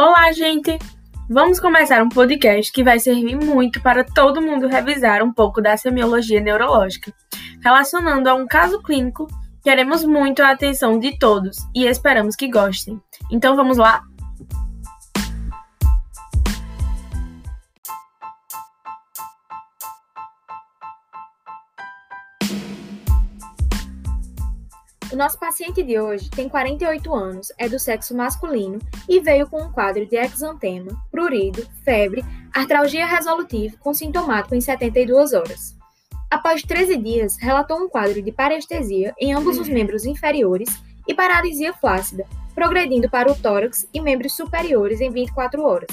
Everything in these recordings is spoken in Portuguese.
Olá, gente! Vamos começar um podcast que vai servir muito para todo mundo revisar um pouco da semiologia neurológica. Relacionando a um caso clínico, queremos muito a atenção de todos e esperamos que gostem. Então vamos lá? O nosso paciente de hoje tem 48 anos, é do sexo masculino e veio com um quadro de exantema, prurido, febre, artralgia resolutiva com sintomático em 72 horas. Após 13 dias, relatou um quadro de parestesia em ambos os membros inferiores e paralisia flácida, progredindo para o tórax e membros superiores em 24 horas.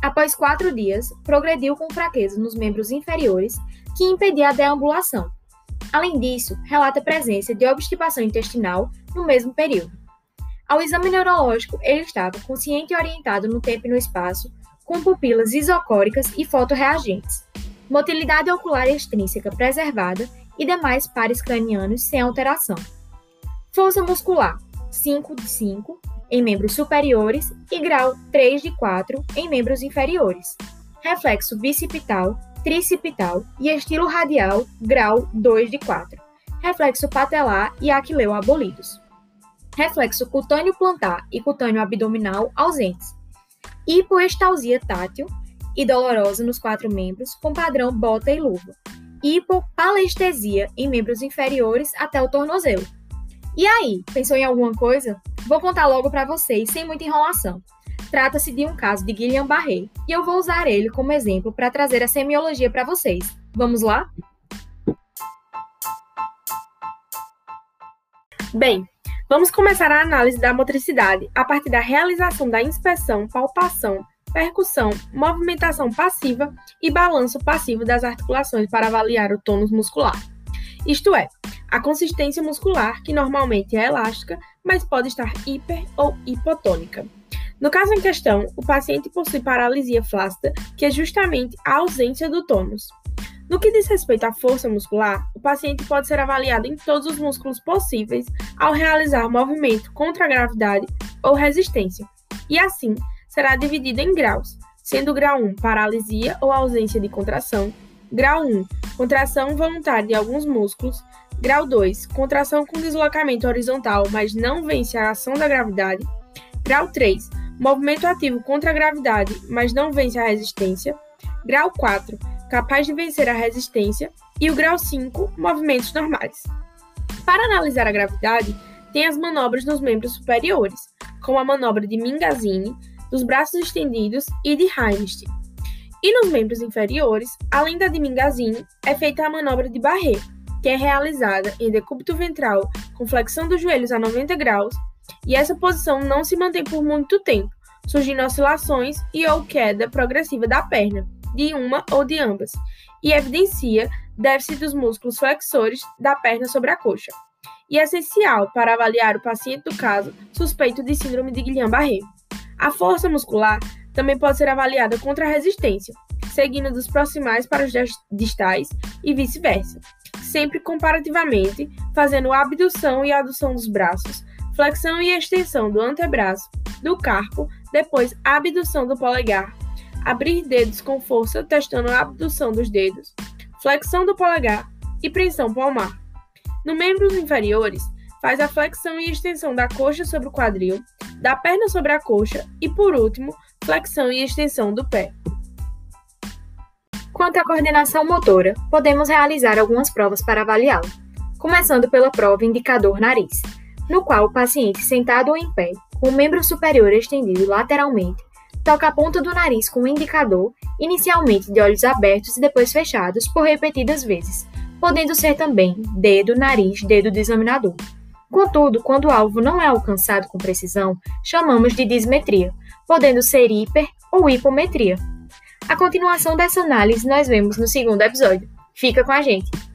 Após 4 dias, progrediu com fraqueza nos membros inferiores, que impedia a deambulação Além disso, relata a presença de obstipação intestinal no mesmo período. Ao exame neurológico, ele estava consciente e orientado no tempo e no espaço, com pupilas isocóricas e fotorreagentes, motilidade ocular extrínseca preservada e demais pares cranianos sem alteração. Força muscular 5 de 5 em membros superiores e grau 3 de 4 em membros inferiores. Reflexo bicipital tricipital e estilo radial, grau 2 de 4. Reflexo patelar e aquileu abolidos. Reflexo cutâneo plantar e cutâneo abdominal ausentes. Hipoestalsia tátil e dolorosa nos quatro membros, com padrão bota e luva. Hipopalestesia em membros inferiores até o tornozelo. E aí, pensou em alguma coisa? Vou contar logo para vocês, sem muita enrolação. Trata-se de um caso de Guillain-Barré e eu vou usar ele como exemplo para trazer a semiologia para vocês. Vamos lá? Bem, vamos começar a análise da motricidade a partir da realização da inspeção, palpação, percussão, movimentação passiva e balanço passivo das articulações para avaliar o tônus muscular. Isto é, a consistência muscular, que normalmente é elástica, mas pode estar hiper ou hipotônica. No caso em questão, o paciente possui paralisia flácida, que é justamente a ausência do tônus. No que diz respeito à força muscular, o paciente pode ser avaliado em todos os músculos possíveis ao realizar movimento contra a gravidade ou resistência, e assim será dividido em graus, sendo grau 1 paralisia ou ausência de contração, grau 1 contração voluntária de alguns músculos, grau 2 contração com deslocamento horizontal, mas não vence a ação da gravidade, grau 3 Movimento ativo contra a gravidade, mas não vence a resistência. Grau 4, capaz de vencer a resistência. E o grau 5, movimentos normais. Para analisar a gravidade, tem as manobras nos membros superiores, como a manobra de Mingazini, dos braços estendidos e de Heimlich. E nos membros inferiores, além da de Mingazini, é feita a manobra de Barré, que é realizada em decúbito ventral com flexão dos joelhos a 90 graus e essa posição não se mantém por muito tempo, surgindo oscilações e ou queda progressiva da perna, de uma ou de ambas, e evidencia déficit dos músculos flexores da perna sobre a coxa. E é essencial para avaliar o paciente do caso suspeito de síndrome de Guillain-Barré. A força muscular também pode ser avaliada contra a resistência, seguindo dos proximais para os distais e vice-versa, sempre comparativamente, fazendo a abdução e adução dos braços, flexão e extensão do antebraço, do carpo, depois abdução do polegar, abrir dedos com força testando a abdução dos dedos, flexão do polegar e pressão palmar. No membros inferiores, faz a flexão e extensão da coxa sobre o quadril, da perna sobre a coxa e, por último, flexão e extensão do pé. Quanto à coordenação motora, podemos realizar algumas provas para avaliá-la, começando pela prova indicador nariz no qual o paciente, sentado ou em pé, com o membro superior estendido lateralmente, toca a ponta do nariz com o indicador, inicialmente de olhos abertos e depois fechados, por repetidas vezes, podendo ser também dedo, nariz, dedo do examinador. Contudo, quando o alvo não é alcançado com precisão, chamamos de dismetria, podendo ser hiper ou hipometria. A continuação dessa análise nós vemos no segundo episódio. Fica com a gente!